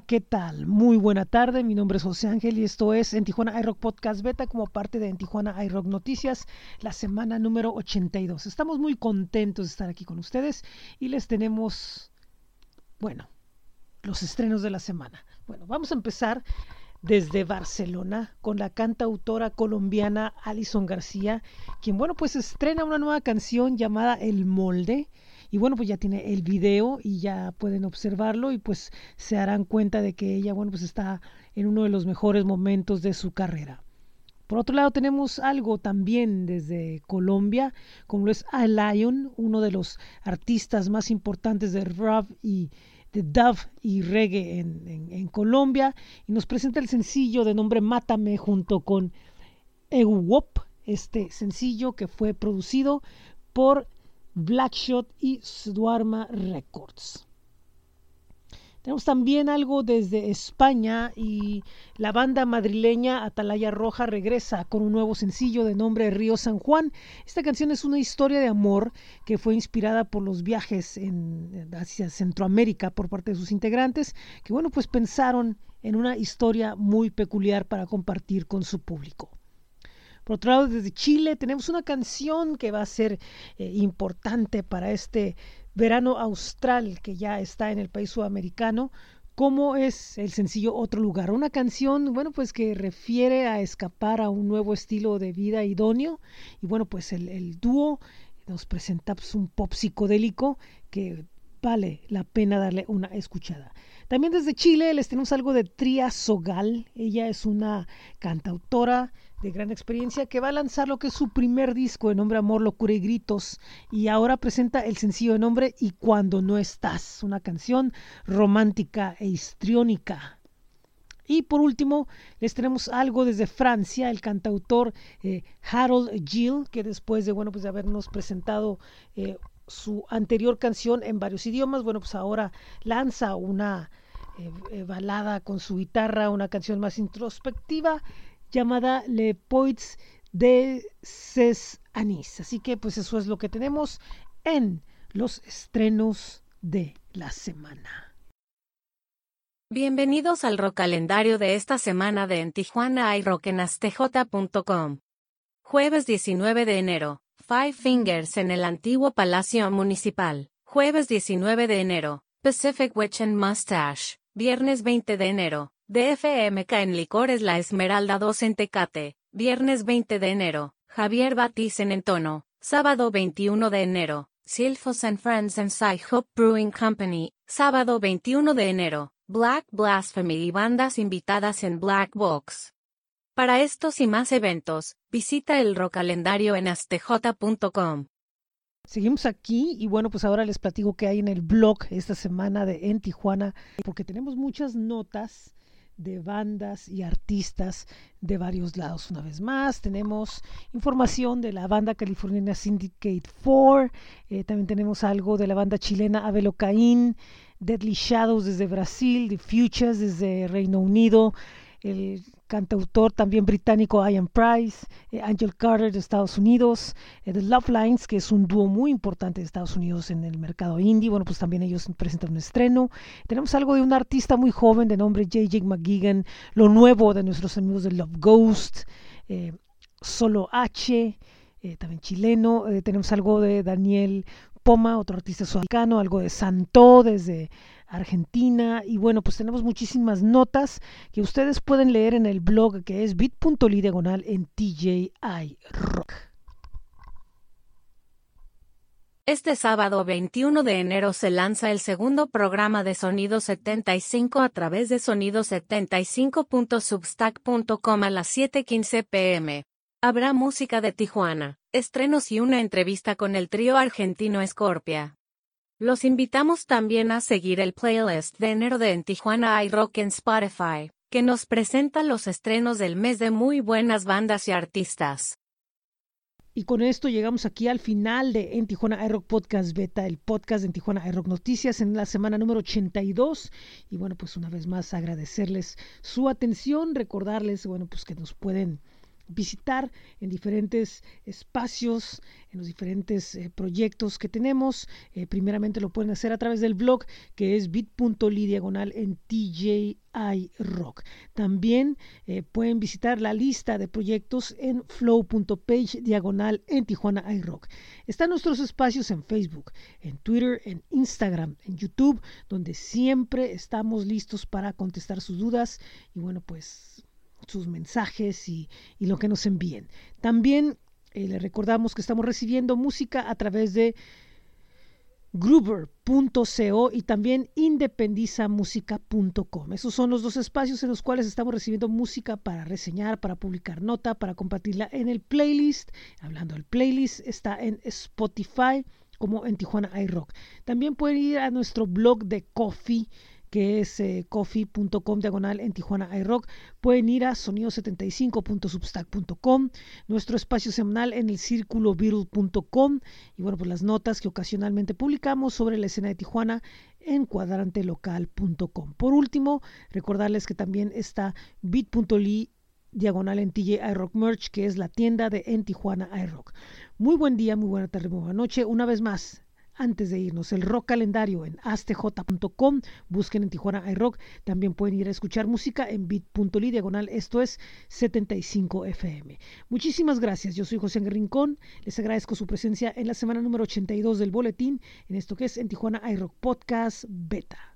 ¿qué tal? Muy buena tarde, mi nombre es José Ángel y esto es en Tijuana iRock Podcast Beta como parte de en Tijuana iRock Noticias, la semana número 82. Estamos muy contentos de estar aquí con ustedes y les tenemos, bueno, los estrenos de la semana. Bueno, vamos a empezar desde Barcelona con la cantautora colombiana Alison García, quien, bueno, pues estrena una nueva canción llamada El Molde y bueno, pues ya tiene el video y ya pueden observarlo y pues se darán cuenta de que ella, bueno, pues está en uno de los mejores momentos de su carrera. Por otro lado, tenemos algo también desde Colombia, como lo es A Lion, uno de los artistas más importantes de rap y de dub y reggae en, en, Colombia, y nos presenta el sencillo de nombre Mátame junto con Ewop, este sencillo que fue producido por Blackshot y Swarma Records. Tenemos también algo desde España y la banda madrileña Atalaya Roja regresa con un nuevo sencillo de nombre Río San Juan. Esta canción es una historia de amor que fue inspirada por los viajes hacia Centroamérica por parte de sus integrantes, que bueno, pues pensaron en una historia muy peculiar para compartir con su público. Por otro lado, desde Chile tenemos una canción que va a ser eh, importante para este verano austral que ya está en el país sudamericano, como es el sencillo Otro lugar. Una canción, bueno, pues que refiere a escapar a un nuevo estilo de vida idóneo. Y bueno, pues el, dúo nos presenta pues, un pop psicodélico que vale la pena darle una escuchada. También desde Chile les tenemos algo de Tria Sogal. Ella es una cantautora de gran experiencia que va a lanzar lo que es su primer disco de nombre Amor, Locura y Gritos y ahora presenta el sencillo de nombre Y cuando no estás, una canción romántica e histriónica. Y por último, les tenemos algo desde Francia, el cantautor eh, Harold Gill, que después de, bueno, pues de habernos presentado eh, su anterior canción en varios idiomas, bueno, pues ahora lanza una eh, balada con su guitarra, una canción más introspectiva llamada Le Poits de Ses Anis. Así que pues eso es lo que tenemos en los estrenos de la semana. Bienvenidos al rock calendario de esta semana de En Tijuana iRockEnAstj.com. Jueves 19 de enero, Five Fingers en el antiguo Palacio Municipal. Jueves 19 de enero, Pacific Witch and Mustache. Viernes 20 de enero, DFMK en Licores La Esmeralda 2 en Tecate, viernes 20 de enero, Javier Batiz en Entono, sábado 21 de enero, Silfos and Friends and Hope Brewing Company, sábado 21 de enero, Black Blasphemy y bandas invitadas en Black Box. Para estos y más eventos, visita el rocalendario en astj.com. Seguimos aquí y bueno, pues ahora les platico que hay en el blog esta semana de En Tijuana, porque tenemos muchas notas de bandas y artistas de varios lados. Una vez más, tenemos información de la banda californiana Syndicate 4, eh, también tenemos algo de la banda chilena Caín, Deadly Shadows desde Brasil, The Futures desde Reino Unido, el cantautor también británico Ian Price, eh, Angel Carter de Estados Unidos, eh, The Love Lines, que es un dúo muy importante de Estados Unidos en el mercado indie. Bueno, pues también ellos presentan un estreno. Tenemos algo de un artista muy joven de nombre J.J. McGeegan, lo nuevo de nuestros amigos de Love Ghost, eh, Solo H, también chileno. tenemos algo de Daniel Poma, otro artista sudamericano, algo de Santo desde Argentina. Y bueno, pues tenemos muchísimas notas que ustedes pueden leer en el blog que es bit.ly diagonal en TJI Rock. Este sábado 21 de enero se lanza el segundo programa de Sonido 75 a través de sonido75.substack.com a las 7:15 pm. Habrá música de Tijuana, estrenos y una entrevista con el trío argentino Scorpia. Los invitamos también a seguir el playlist de enero de En Tijuana iRock en Spotify, que nos presenta los estrenos del mes de muy buenas bandas y artistas. Y con esto llegamos aquí al final de En Tijuana iRock Podcast Beta, el podcast de En Tijuana iRock Noticias en la semana número 82. Y bueno, pues una vez más agradecerles su atención, recordarles, bueno, pues que nos pueden visitar en diferentes espacios, en los diferentes eh, proyectos que tenemos. Eh, primeramente lo pueden hacer a través del blog que es bit.ly diagonal en TJI Rock. También eh, pueden visitar la lista de proyectos en flow.page diagonal en Tijuana iRock. Están nuestros espacios en Facebook, en Twitter, en Instagram, en YouTube, donde siempre estamos listos para contestar sus dudas y bueno, pues sus mensajes y, lo que nos envíen. También eh, le recordamos que estamos recibiendo música a través de Gruber.co y también independizamusica.com. Esos son los dos espacios en los cuales estamos recibiendo música para reseñar, para publicar nota, para compartirla en el playlist. Hablando del playlist, está en Spotify como en Tijuana iRock. También pueden ir a nuestro blog de Coffee que es eh, coffee.com diagonal en Tijuana iRock. Pueden ir a sonido75.substack.com, nuestro espacio semanal en el círculo y bueno, pues las notas que ocasionalmente publicamos sobre la escena de Tijuana en cuadrantelocal.com. Por último, recordarles que también está bit.ly diagonal en TJ iRock Merch, que es la tienda de en Tijuana iRock. Muy buen día, muy buena tarde, muy buena noche. Una vez más, antes de irnos, el rock calendario en astj.com, busquen en Tijuana iRock, también pueden ir a escuchar música en bit.ly diagonal, esto es 75 FM. Muchísimas gracias, yo soy José Rincón, les agradezco su presencia en la semana número 82 del boletín, en esto que es en Tijuana iRock Podcast Beta.